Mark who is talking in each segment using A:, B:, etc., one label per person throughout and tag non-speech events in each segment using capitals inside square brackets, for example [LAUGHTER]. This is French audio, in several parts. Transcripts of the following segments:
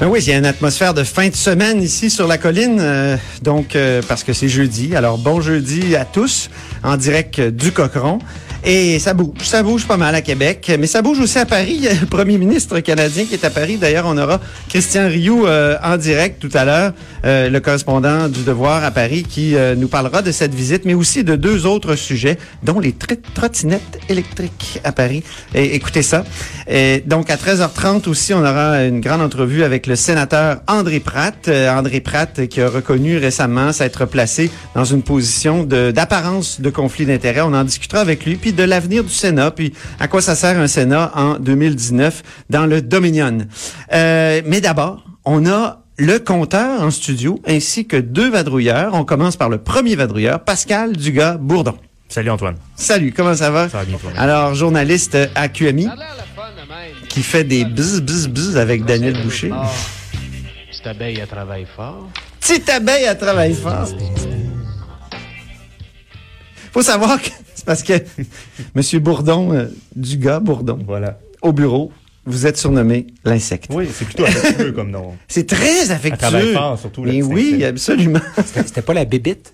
A: Ben oui, il y a une atmosphère de fin de semaine ici sur la colline, euh, donc euh, parce que c'est jeudi. Alors bon jeudi à tous en direct du Cochon. Et ça bouge, ça bouge pas mal à Québec, mais ça bouge aussi à Paris. Le premier ministre canadien qui est à Paris. D'ailleurs, on aura Christian Rioux euh, en direct tout à l'heure, euh, le correspondant du Devoir à Paris, qui euh, nous parlera de cette visite, mais aussi de deux autres sujets, dont les tr- trottinettes électriques à Paris. Écoutez ça. Et donc à 13h30 aussi, on aura une grande entrevue avec le sénateur André Pratt. Euh, André Pratt qui a reconnu récemment s'être placé dans une position d'apparence de, conflit d'intérêts. On en discutera avec lui, puis de l'avenir du Sénat, puis à quoi ça sert un Sénat en 2019 dans le Dominion. Euh, mais d'abord, on a le compteur en studio ainsi que deux vadrouilleurs. On commence par le premier vadrouilleur, Pascal Dugas-Bourdon.
B: Salut Antoine.
A: Salut, comment ça va?
B: Ça va bien, toi?
A: Alors, journaliste à QMI, qui fait des bzz bzz bzz avec Daniel Boucher.
C: Cette abeille, elle travaille fort.
A: Petite abeille à travailler fort. Faut savoir que c'est parce que [LAUGHS] Monsieur Bourdon, euh, du gars Bourdon,
B: Voilà.
A: au bureau, vous êtes surnommé l'insecte.
B: Oui, c'est plutôt affectueux comme nom. [LAUGHS]
A: C'est très affectueux.
B: travaille fort, surtout,
A: Mais oui,
B: insecte.
A: absolument. [LAUGHS]
D: C'était pas la bébite?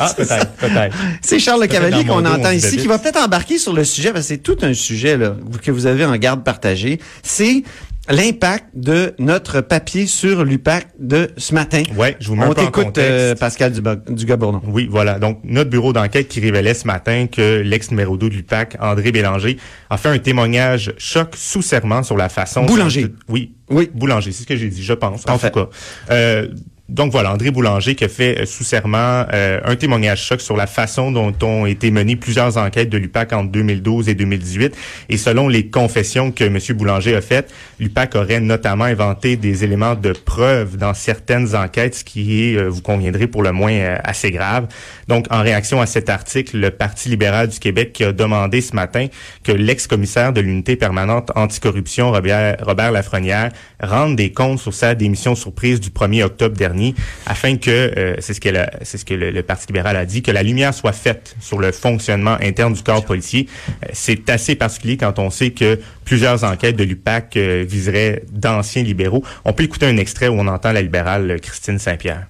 B: Ah, peut-être, peut-être.
A: C'est Charles Le
B: Peut-être
A: Cavalier qu'on entend ici,
B: débite.
A: qui va peut-être embarquer sur le sujet, parce que c'est tout un sujet là, que vous avez en garde partagé. C'est l'impact de notre papier sur l'UPAC de ce matin.
B: Ouais, je vous mets un
A: On
B: en contexte.
A: euh, Pascal Dugas-Bourdon.
B: Oui, voilà. Donc, notre bureau d'enquête qui révélait ce matin que l'ex numéro 2 de l'UPAC, André Bélanger, a fait un témoignage choc sous serment sur la façon...
A: Boulanger.
B: Oui.
A: Oui.
B: Boulanger, c'est ce que j'ai dit, je pense. En tout cas. Euh, donc voilà, André Boulanger qui a fait euh, sous serment euh, un témoignage choc sur la façon dont ont été menées plusieurs enquêtes de l'UPAC entre 2012 et 2018. Et selon les confessions que M. Boulanger a faites, l'UPAC aurait notamment inventé des éléments de preuve dans certaines enquêtes, ce qui est, euh, vous conviendrez, pour le moins assez grave. Donc, en réaction à cet article, le Parti libéral du Québec qui a demandé ce matin que l'ex-commissaire de l'unité permanente anticorruption, Robert, Robert Lafrenière, rende des comptes sur sa démission surprise du 1er octobre dernier, afin que, euh, c'est ce que, la- c'est ce que le, le Parti libéral a dit, que la lumière soit faite sur le fonctionnement interne du corps policier. Euh, c'est assez particulier quand on sait que plusieurs enquêtes de l'UPAC euh, viseraient d'anciens libéraux. On peut écouter un extrait où on entend la libérale Christine Saint-Pierre.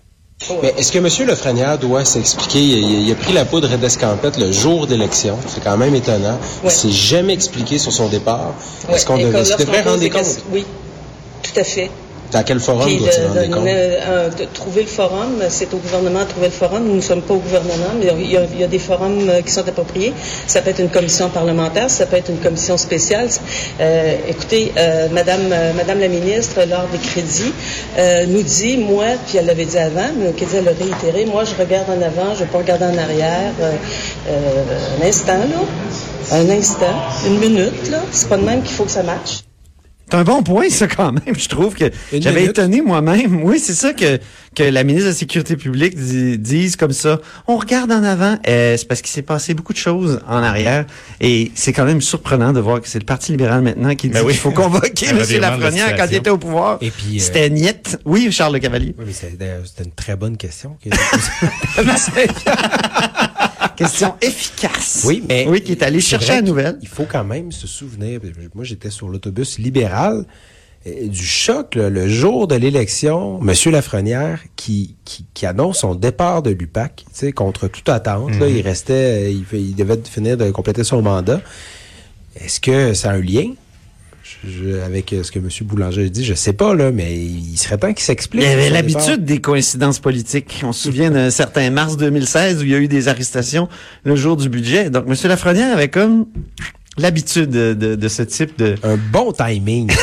E: Mais est-ce que M. Lefrenière doit s'expliquer? Il, il a pris la poudre d'escampette le jour d'élection. C'est quand même étonnant. Il
F: Ouais.
E: s'est jamais expliqué sur son départ.
F: Ouais,
E: Est-ce qu'on devrait rendre des comptes?
F: Oui, tout à fait.
E: À quel forum
F: Puis
E: doit-il
F: de,
E: rendre des
F: de-
E: comptes?
F: euh, trouver le forum, c'est au gouvernement de trouver le forum. Nous ne sommes pas au gouvernement, mais il y a, il y a des forums euh, qui sont appropriés. Ça peut être une commission parlementaire, ça peut être une commission spéciale. Euh, écoutez, euh, Madame, Madame la ministre, lors des crédits, euh, nous dit, moi, puis elle l'avait dit avant, mais Québec, elle l'a réitéré, moi, je regarde en avant, je ne vais pas regarder en arrière. Un instant, là. Un instant, une minute, là. C'est pas de même qu'il faut que ça marche.
A: C'est un bon point, ça, quand même. Je trouve que j'avais étonné moi-même. Oui, c'est ça que, que la ministre de la Sécurité publique di- dise comme ça. On regarde en avant. Euh, c'est parce qu'il s'est passé beaucoup de choses en arrière. Et c'est quand même surprenant de voir que c'est le Parti libéral maintenant qui dit
B: Ben oui.
A: qu'il faut convoquer [LAUGHS] M. Lafrenière quand il était au pouvoir.
D: Et puis, euh,
A: C'était Niette. Oui, Charles Le Cavalier.
D: Oui, mais c'était une très bonne question. [LAUGHS] [LAUGHS]
A: Question efficace.
D: oui, mais.
A: Oui, qui est allé chercher la nouvelle.
D: Il faut quand même se souvenir. Moi, j'étais sur l'autobus libéral. euh, Du choc là, le jour de l'élection, Monsieur Lafrenière qui, qui, qui annonce son départ de l'UPAC, tu sais, contre toute attente. là, il restait, il, il devait finir de compléter son mandat. Est-ce que ça a un lien? Je- avec euh, ce que M. Boulanger a dit? Je sais pas, là, mais il serait temps qu'il s'explique.
A: Il y avait l'habitude des coïncidences politiques. On se souvient d'un certain mars 2016 où il y a eu des arrestations le jour du budget. Donc, M. Lafrenière avait comme l'habitude de, de, de ce type de...
D: Un bon timing. [LAUGHS]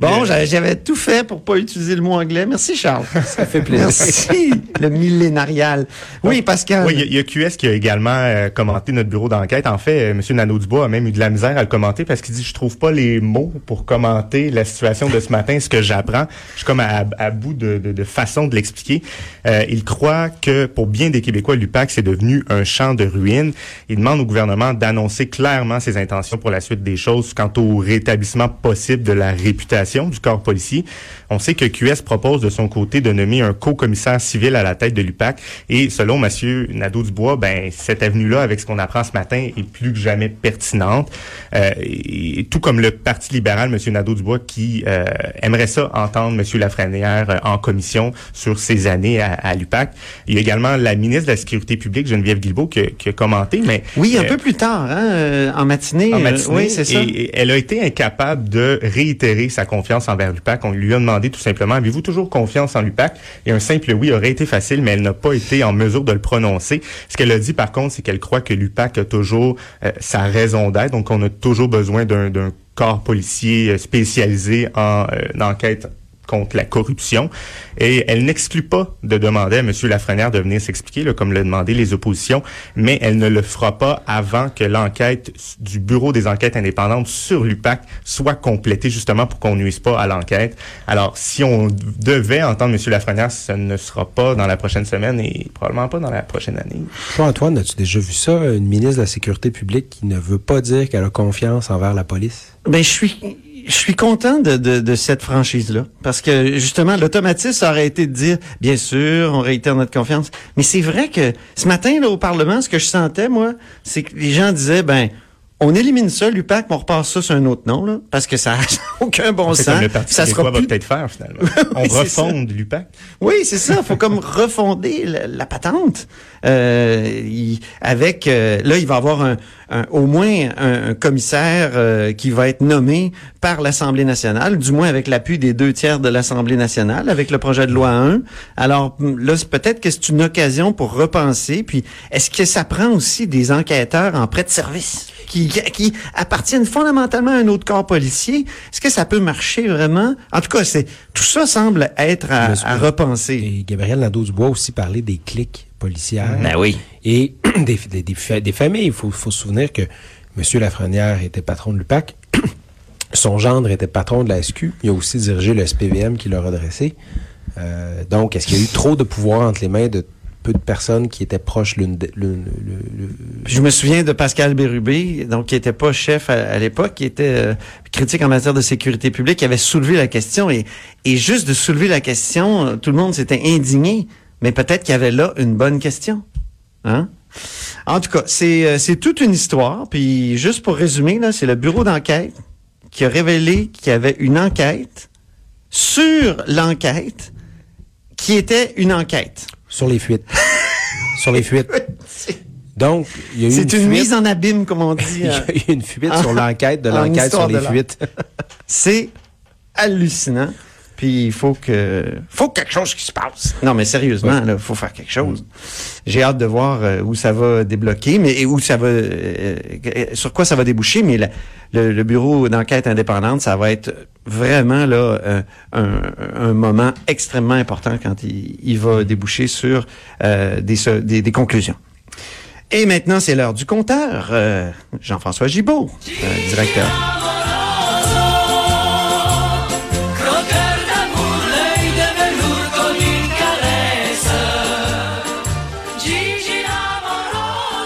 A: Bon, j'a- j'avais tout fait pour pas utiliser le mot anglais. Merci, Charles.
D: Ça fait plaisir.
A: Merci, le millénarial. Oui, Pascal.
B: Oui, il y y, a QS qui a également euh, commenté notre bureau d'enquête. En fait, euh, M. Nadeau-Dubois a même eu de la misère à le commenter parce qu'il dit je trouve pas les mots pour commenter la situation de ce matin, ce que j'apprends. Je suis comme à, à bout de, de, de façon de l'expliquer. Euh, il croit que pour bien des Québécois, l'UPAC c'est devenu un champ de ruines. Il demande au gouvernement d'annoncer clairement ses intentions pour la suite des choses quant au rétablissement possible de la réputation du corps policier. On sait que QS propose de son côté de nommer un co-commissaire civil à la tête de l'UPAC et selon Monsieur Nadeau-Dubois, ben cette avenue-là, avec ce qu'on apprend ce matin, est plus que jamais pertinente. Euh, et, tout comme le Parti libéral, Monsieur Nadeau-Dubois, qui euh, aimerait ça entendre Monsieur Lafrenière euh, en commission sur ses années à, à l'UPAC. Il y a également la ministre de la Sécurité publique, Geneviève Guilbeault, qui, a- qui a commenté, mais
A: Oui, un peu plus tard, hein, euh, en matinée.
B: en
A: euh,
B: matinée,
A: oui, c'est ça.
B: Et, elle a été incapable de réitérer sa confiance envers l'UPAC. On lui a demandé tout simplement, avez-vous toujours confiance en l'UPAC? Et un simple oui aurait été facile, mais elle n'a pas été en mesure de le prononcer. Ce qu'elle a dit, par contre, c'est qu'elle croit que l'UPAC a toujours euh, sa raison d'être. Donc, on a toujours besoin d'un corps policier spécialisé en euh, enquête contre la corruption. Et elle n'exclut pas de demander à M. Lafrenière de venir s'expliquer, comme l'ont demandé les oppositions, mais elle ne le fera pas avant que l'enquête du Bureau des enquêtes indépendantes sur l'UPAC soit complétée, justement pour qu'on nuise pas à l'enquête. Alors, si on devait entendre M. Lafrenière, ce ne sera pas dans la prochaine semaine et probablement pas dans la prochaine année.
D: Toi, Antoine, as-tu déjà vu ça, une ministre de la Sécurité publique qui ne veut pas dire qu'elle a confiance envers la police?
A: Ben, je suis, je suis content de, cette franchise-là. Parce que, justement, l'automatisme aurait été de dire, bien sûr, on réitère notre confiance. Mais c'est vrai que ce matin, là, au Parlement, ce que je sentais, moi, c'est que les gens disaient, ben, on élimine ça, l'UPAC, mais on repasse ça sur un autre nom, là, parce que ça n'a [LAUGHS] aucun bon sens.
B: comme le Parti
A: ça
B: québécois
A: sera
B: va peut-être faire, finalement. [LAUGHS] on
A: Oui,
B: refonde l'UPAC.
A: Oui, c'est ça. faut comme refonder la, la patente. Euh, il- avec euh, là, il va y avoir un, un- au moins un, un commissaire euh, qui va être nommé par l'Assemblée nationale, du moins avec l'appui des deux tiers de l'Assemblée nationale, avec le projet de loi 1. Alors là, c'est peut-être que c'est une occasion pour repenser. Puis, est-ce que ça prend aussi des enquêteurs en prêt de service? Qui, qui appartiennent fondamentalement à un autre corps policier. Est-ce que ça peut marcher vraiment? En tout cas, c'est tout ça semble être à, repenser.
D: Et Gabriel Nadeau-Dubois a aussi parlé des clics policières.
A: Ben oui.
D: Et [CLEARS THROAT] des, des, des, fa- des familles. Il faut, faut se souvenir que M. Lafrenière était patron de l'UPAC. [CLEARS THROAT] Son gendre était patron de la SQ. Il a aussi dirigé le SPVM qui l'a redressé. Euh, donc, est-ce qu'il y a eu trop de pouvoir entre les mains de peu de personnes qui étaient proches de- l'une-
A: je me souviens de Pascal Bérubé, donc qui était pas chef à, l'époque, qui était euh, critique en matière de sécurité publique, qui avait soulevé la question et, juste de soulever la question, tout le monde s'était indigné. Mais peut-être qu'il y avait là une bonne question. Hein? En tout cas, c'est euh, c'est toute une histoire. Puis juste pour résumer, c'est le bureau d'enquête qui a révélé qu'il y avait une enquête sur l'enquête qui était une enquête.
D: Sur les fuites. [LAUGHS] sur les fuites. Donc, il y a eu
A: C'est une,
D: fuite.
A: mise en abîme, comme on dit. [LAUGHS]
D: Il y
A: hein.
D: a eu une fuite sur l'enquête de
A: en
D: l'enquête sur les fuites. [LAUGHS]
A: C'est hallucinant. Puis il faut que faut quelque chose qui se passe. Non mais sérieusement, il faut faire quelque chose. J'ai hâte de voir euh, où ça va débloquer, mais où ça va, euh, euh, sur quoi ça va déboucher. Mais la- le, le bureau d'enquête indépendante, ça va être vraiment là euh, un, un moment extrêmement important quand il, il va déboucher sur euh, des, des, des conclusions. Et maintenant, c'est l'heure du compteur. Euh, Jean-François Gibault, directeur.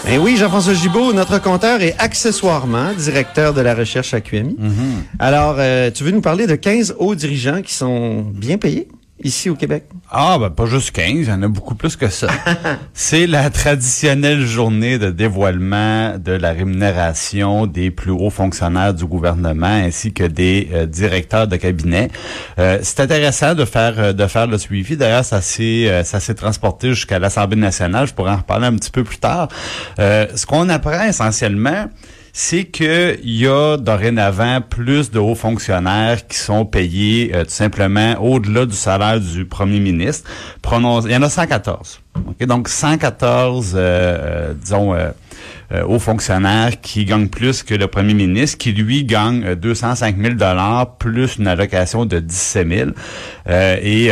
A: Eh oui, Jean-François Gibault, notre compteur est accessoirement directeur de la recherche à QMI. Alors, euh, tu veux nous parler de 15 hauts dirigeants qui sont bien payés? Ici au Québec?
G: Ah, ben pas juste 15, il y en a beaucoup plus que ça. [LAUGHS] C'est la traditionnelle journée de dévoilement de la rémunération des plus hauts fonctionnaires du gouvernement ainsi que des euh, directeurs de cabinet. Euh, c'est intéressant de faire euh, de faire le suivi. D'ailleurs, ça s'est euh, ça s'est transporté jusqu'à l'Assemblée nationale. Je pourrais en reparler un petit peu plus tard. Euh, ce qu'on apprend essentiellement, c'est qu'il y a dorénavant plus de hauts fonctionnaires qui sont payés euh, tout simplement au-delà du salaire du premier ministre. Prononce- il y en a 114. OK? Donc 114, euh, euh, disons, euh, hauts fonctionnaires qui gagnent plus que le premier ministre, qui lui gagne euh, 205 000 dollars plus une allocation de 17 000. Euh, et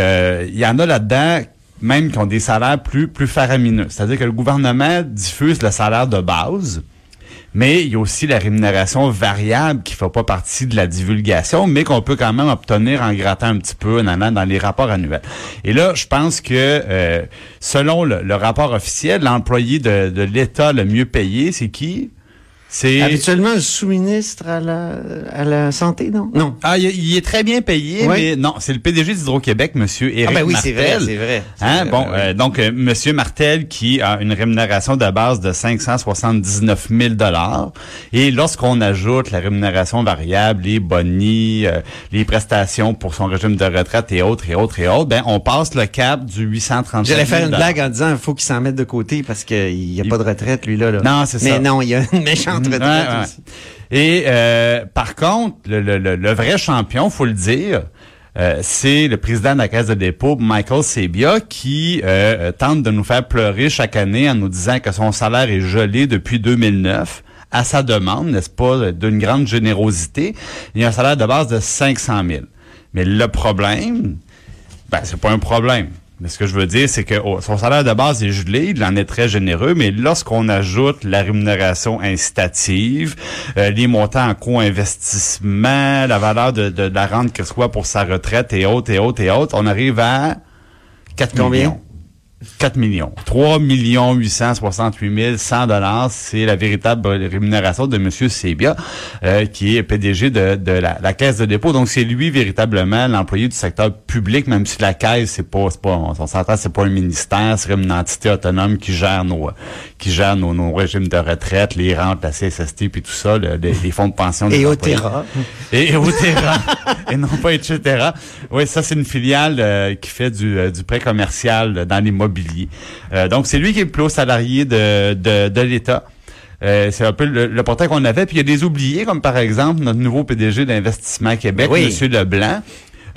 G: il y en a là-dedans même qui ont des salaires plus plus faramineux. C'est-à-dire que le gouvernement diffuse le salaire de base. Mais il y a aussi la rémunération variable qui fait pas partie de la divulgation, mais qu'on peut quand même obtenir en grattant un petit peu en dans les rapports annuels. Et là, je pense que euh, selon le, rapport officiel, l'employé de l'État le mieux payé, c'est qui? C'est
A: Habituellement, le sous-ministre à la, à la santé, non? Non.
G: ah, il, il est très bien payé,
A: Oui.
G: mais non, c'est le PDG d'Hydro-Québec, Monsieur Éric
A: Ah ben oui, c'est vrai,
G: Martel.
A: c'est vrai.
G: Hein,
A: vrai,
G: bon,
A: ouais.
G: euh, donc euh, Monsieur Martel qui a une rémunération de base de 579 000 dollars et lorsqu'on ajoute la rémunération variable, les bonnies, euh, les prestations pour son régime de retraite et autres et autres et autres, ben on passe le cap du 830 000
A: J'allais faire une blague en disant il faut qu'il s'en mette de côté parce qu'il n'y a
G: Il-
A: pas de retraite, lui, là. là.
G: Non, c'est
A: Mais
G: ça.
A: non, il y a une méchante
G: Ouais, ouais. Et euh, par contre, le, le- le- le vrai champion, faut le dire, euh, c'est le président de la Caisse de dépôt, Michael Sebia, qui euh, euh, tente de nous faire pleurer chaque année en nous disant que son salaire est gelé depuis 2009 à sa demande, n'est-ce pas, d'une grande générosité. Il a un salaire de base de 500 000. Mais le problème, ben, c'est pas un problème. Mais ce que je veux dire, c'est que oh, son salaire de base est gelé, il en est très généreux, mais lorsqu'on ajoute la rémunération incitative, euh, les montants en co-investissement, la valeur de, de, de la rente qu'il reçoit pour sa retraite et autres, et autres, et autres, on arrive à 4
A: Combien?
G: millions. 4 millions. 3 millions 868 100 dollars, c'est la véritable rémunération de Monsieur Sebia, euh, qui est PDG de, de la, la Caisse de dépôt. Donc, c'est lui véritablement l'employé du secteur public, même si la Caisse, c'est pas, pas, on s'entend, c'est pas un ministère, c'est une entité autonome qui gère nos, qui gère nos, nos régimes de retraite, les rentes, la CSST, puis tout ça, le- les, les fonds de pension.
A: Et. Otera.
G: Et Otera. et non pas etc. Oui, ça, c'est une filiale euh, qui fait du, euh, du prêt commercial dans l'immobilier. Euh, donc, c'est lui qui est le plus haut salarié de, de, de l'État. Euh, c'est un peu le, le portrait qu'on avait. Puis il y a des oubliés, comme par exemple notre nouveau PDG d'Investissement Québec,
A: Oui.
G: Monsieur Leblanc.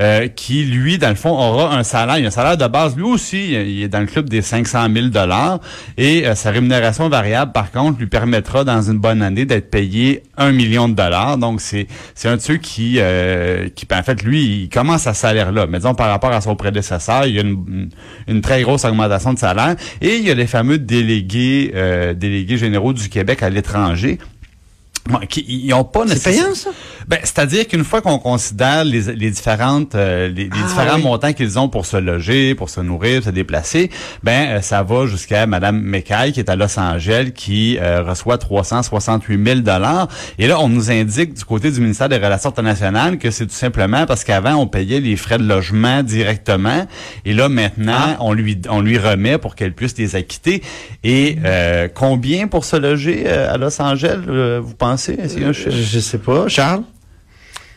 G: Euh, qui, lui, dans le fond, aura un salaire. Il a un salaire de base. Lui aussi, il est dans le club des 500 000 dollars. Et euh, sa rémunération variable, par contre, lui permettra, dans une bonne année, d'être payé un million de dollars. Donc, c'est un de ceux qui, euh, qui, en fait, lui, il commence à salaire-là. Mais disons, par rapport à son prédécesseur, il y a une, une très grosse augmentation de salaire. Et il y a les fameux délégués, délégués généraux du Québec à l'étranger. Ils ont pas
A: C'est payant, ça?
G: ben, c'est-à-dire qu'une fois qu'on considère les, les différentes euh, les, les
A: Ah,
G: différents
A: oui.
G: montants qu'ils ont pour se loger, pour se nourrir, se déplacer, ben euh, ça va jusqu'à Madame McKay qui est à Los Angeles qui euh, reçoit 368 000 dollars. Et là, on nous indique du côté du ministère des Relations internationales que c'est tout simplement parce qu'avant on payait les frais de logement directement, et là maintenant on lui on lui remet pour qu'elle puisse les acquitter. Et euh, combien pour se loger euh, à Los Angeles, euh, vous pensez? A un chiffre?
A: Je sais pas. Charles?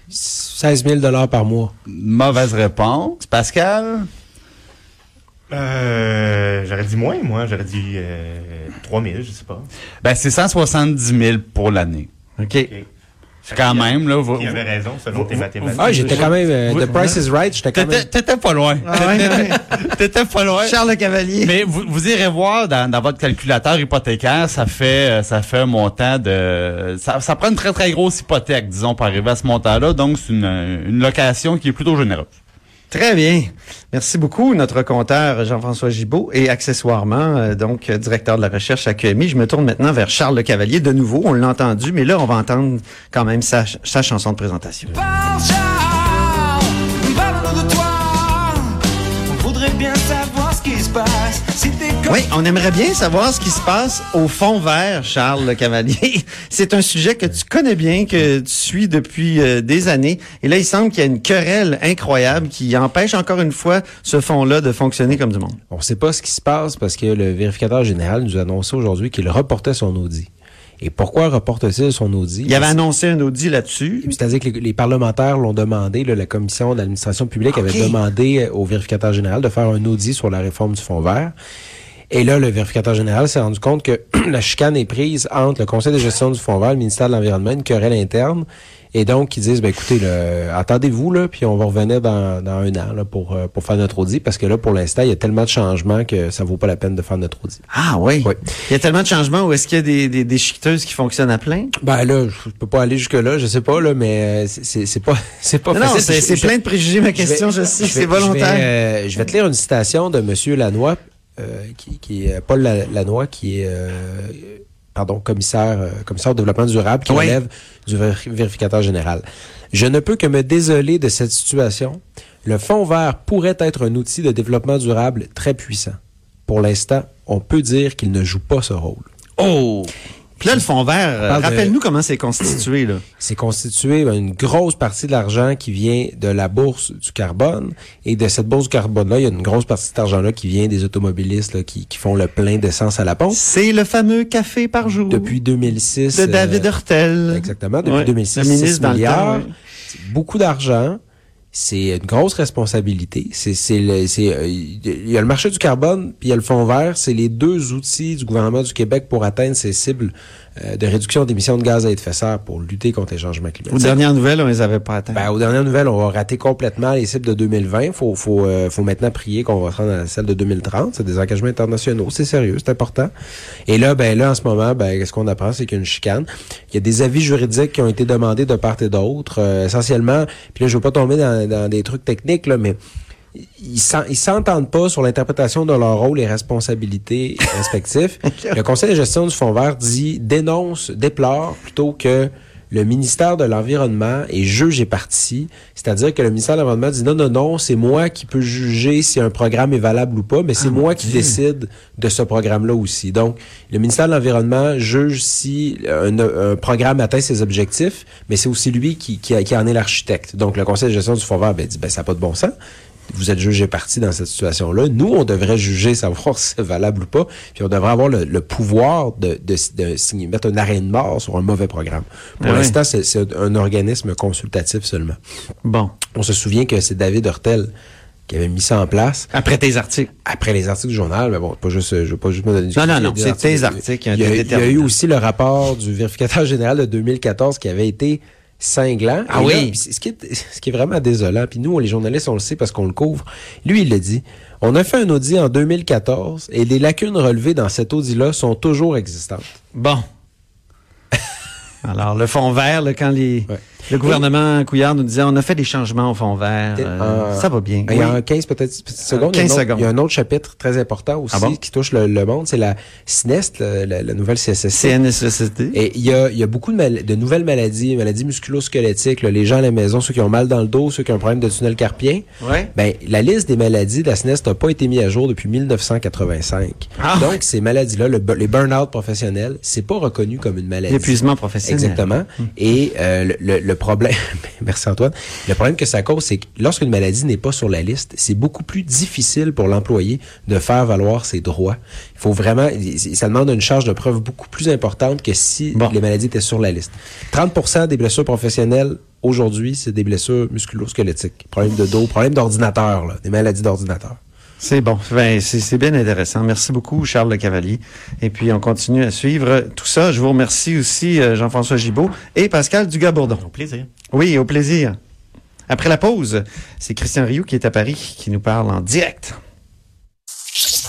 D: 16 000 par mois.
G: Mauvaise réponse. Pascal?
B: Euh, j'aurais dit moins, moi. J'aurais dit euh, 3000, je sais pas.
G: Ben, c'est 170 000 pour l'année.
A: OK.
G: Quand même, là. vous-
B: Il avait raison, selon tes mathématiques.
D: Ah, j'étais quand même. euh,
G: vous-
D: The Price is Right, j'étais quand
G: T'étais
D: même.
G: t'étais pas loin.
A: Ah ouais.
G: T'étais pas loin.
A: Charles Le Cavalier.
G: Mais vous, vous irez voir dans, dans votre calculateur hypothécaire, ça fait euh, ça fait un montant de ça, ça prend une très très grosse hypothèque, disons, pour arriver à ce montant-là. Donc c'est une, une location qui est plutôt généreuse.
A: Très bien. Merci beaucoup, notre compteur Jean-François Gibault et accessoirement, euh, donc, euh, directeur de la recherche à QMI. Je me tourne maintenant vers Charles Le Cavalier de nouveau. On l'a entendu, mais là, on va entendre quand même sa, chanson de présentation. Oui, on aimerait bien savoir ce qui se passe au fond vert, Charles Le Cavalier. [LAUGHS] C'est un sujet que tu connais bien, que tu suis depuis euh, des années. Et là, il semble qu'il y a une querelle incroyable qui empêche encore une fois ce fond-là de fonctionner comme du monde.
D: On ne sait pas ce qui se passe parce que le vérificateur général nous a annoncé aujourd'hui qu'il reportait son audit. Et pourquoi reporte-t-il son audit?
A: Il avait annoncé un audit là-dessus.
D: C'est-à-dire que les, les parlementaires l'ont demandé, là, la commission d'administration publique avait demandé au vérificateur général de faire un audit sur la réforme du fonds vert. Et là, le vérificateur général s'est rendu compte que [CLEARS THROAT] la chicane est prise entre le conseil de gestion du fonds vert, le ministère de l'Environnement, une querelle interne, Et donc, ils disent, ben, écoutez, attendez-vous, là, puis on va revenir dans, dans un an là, pour, euh, pour faire notre audit, parce que là, pour l'instant, il y a tellement de changements que ça vaut pas la peine de faire notre audit.
A: Ah oui.
D: Oui.
A: Il y a tellement de changements où est-ce qu'il y a des, des, des chiqueteuses qui fonctionnent à plein?
D: Ben là, je peux pas aller jusque-là, je sais pas, là, mais euh, c'est- pas, [LAUGHS] c'est pas
A: Non, non,
D: facile.
A: c'est
D: Je-
A: c'est plein de préjugés, ma
D: je
A: question,
D: vais-
A: je sais, c'est volontaire.
D: Je vais, euh, je vais te lire une citation de Monsieur Lanois, qui, qui est Paul La- Lanois, qui est euh, pardon commissaire euh, commissaire au développement durable, qui
A: Oui.
D: relève du vér- vérificateur général. Je ne peux que me désoler de cette situation. Le fonds vert pourrait être un outil de développement durable très puissant. Pour l'instant, on peut dire qu'il ne joue pas ce rôle.
A: Oh! Puis là, le fond vert, euh,
D: de-
A: rappelle-nous comment c'est constitué, là. [CLEARS THROAT]
D: C'est constitué ben, une grosse partie de l'argent qui vient de la bourse du carbone. Et de cette bourse du carbone-là, il y a une grosse partie de cet argent-là qui vient des automobilistes là, qui, qui font le plein d'essence à la pompe.
A: C'est le fameux café par jour.
D: Depuis 2006.
A: de David
D: euh,
A: Hurtel.
D: Exactement. Depuis
A: Ouais,
D: 2006,
A: le
D: 6
A: ministre dans le
D: milliards.
A: temps,
D: beaucoup d'argent. C'est une grosse responsabilité. C'est, euh, il y a le marché du carbone puis il y a le fonds vert. C'est les deux outils du gouvernement du Québec pour atteindre ses cibles de réduction d'émissions de gaz à effet de serre pour lutter contre les changements climatiques.
A: Aux dernières nouvelles, on les avait pas atteints.
D: Ben, aux dernières nouvelles, on va rater complètement les cibles de 2020. Faut, faut, euh, faut maintenant prier qu'on va rendre à celle de 2030. C'est des engagements internationaux. C'est sérieux, c'est important. Et là, ben, là, en ce moment, ben, ce qu'on apprend, c'est qu'il y a une chicane. Il y a des avis juridiques qui ont été demandés de part et d'autre, euh, essentiellement. Puis là, je veux pas tomber dans, dans des trucs techniques, là, mais ils s'en- ils s'entendent pas sur l'interprétation de leur rôle et responsabilités [LAUGHS] respectifs. le Conseil de gestion du Fonds vert dit, dénonce, déplore plutôt que le ministère de l'Environnement est juge et parti. C'est-à-dire que le ministère de l'Environnement dit non, non, non, c'est moi qui peux juger si un programme est valable ou pas, mais c'est moi qui décide de ce programme-là aussi. Donc, le ministère de l'Environnement juge si un, un programme atteint ses objectifs, mais c'est aussi lui qui, qui, qui en est l'architecte. Donc, le Conseil de gestion du Fonds vert ben, dit, ben, ça n'a pas de bon sens vous êtes jugé parti dans cette situation-là. Nous, on devrait juger, savoir si c'est valable ou pas, puis on devrait avoir le, le pouvoir de, de, de signer, mettre un arrêt de mort sur un mauvais programme. Pour
A: oui.
D: l'instant, c'est c'est un organisme consultatif seulement.
A: Bon.
D: On se souvient que c'est David Hurtel qui avait mis ça en place.
A: Après tes articles.
D: Après les articles du journal, mais bon, pas juste, je veux pas juste me donner du
A: Non, non, non, c'est tes articles qui ont
D: Il y, a,
A: été
D: il y a eu aussi le rapport du vérificateur général de 2014 qui avait été cinglant.
A: Ah
D: Et
A: oui?
D: là, ce, qui est, [LAUGHS] ce qui est vraiment désolant, puis nous, les journalistes, on le sait parce qu'on le couvre. Lui, il le dit. On a fait un audit en 2014 et les lacunes relevées dans cet audit-là sont toujours existantes.
A: Bon. [LAUGHS] Alors, le fond vert, là, quand les,
D: Ouais.
A: Le gouvernement Couillard nous disait on a fait des changements au fond vert, euh,
D: Euh,
A: ça va bien.
D: Il y a
A: Oui.
D: un 15 peut-être secondes. il y a
A: 15
D: un autre-
A: secondes.
D: Il y a un autre chapitre très important aussi
A: Ah bon?
D: qui touche le, le monde, c'est la SNEST, la, la- la nouvelle CSST.
A: CNSST.
D: Et il y a, il y a beaucoup de, mal- de nouvelles maladies, maladies musculo-squelettiques, les gens à la maison, ceux qui ont mal dans le dos, ceux qui ont un problème de tunnel carpien.
A: Ouais.
D: Ben, la liste des maladies de la SNES n'a pas été mise à jour depuis 1985.
A: Ah.
D: Donc, ces maladies-là, le les burn-out professionnels, c'est pas reconnu comme une maladie.
A: L'épuisement professionnel.
D: Exactement. Et euh, le, le- le problème, [LAUGHS] merci Antoine, le problème que ça cause, c'est que lorsqu'une maladie n'est pas sur la liste, c'est beaucoup plus difficile pour l'employé de faire valoir ses droits. Il faut vraiment, ça demande une charge de preuve beaucoup plus importante que si
A: Bon.
D: les maladies étaient sur la liste. 30% des blessures professionnelles aujourd'hui, c'est des blessures musculo-squelettiques. Problème de dos, problème d'ordinateur, des maladies d'ordinateur.
A: C'est bon. Ben, c'est c'est bien intéressant. Merci beaucoup, Charles Le Cavalier. Et puis, on continue à suivre tout ça. Je vous remercie aussi, euh, Jean-François Gibault et Pascal Dugas-Bourdon.
B: Au plaisir.
A: Oui, au plaisir. Après la pause, c'est Christian Rioux qui est à Paris, qui nous parle en direct.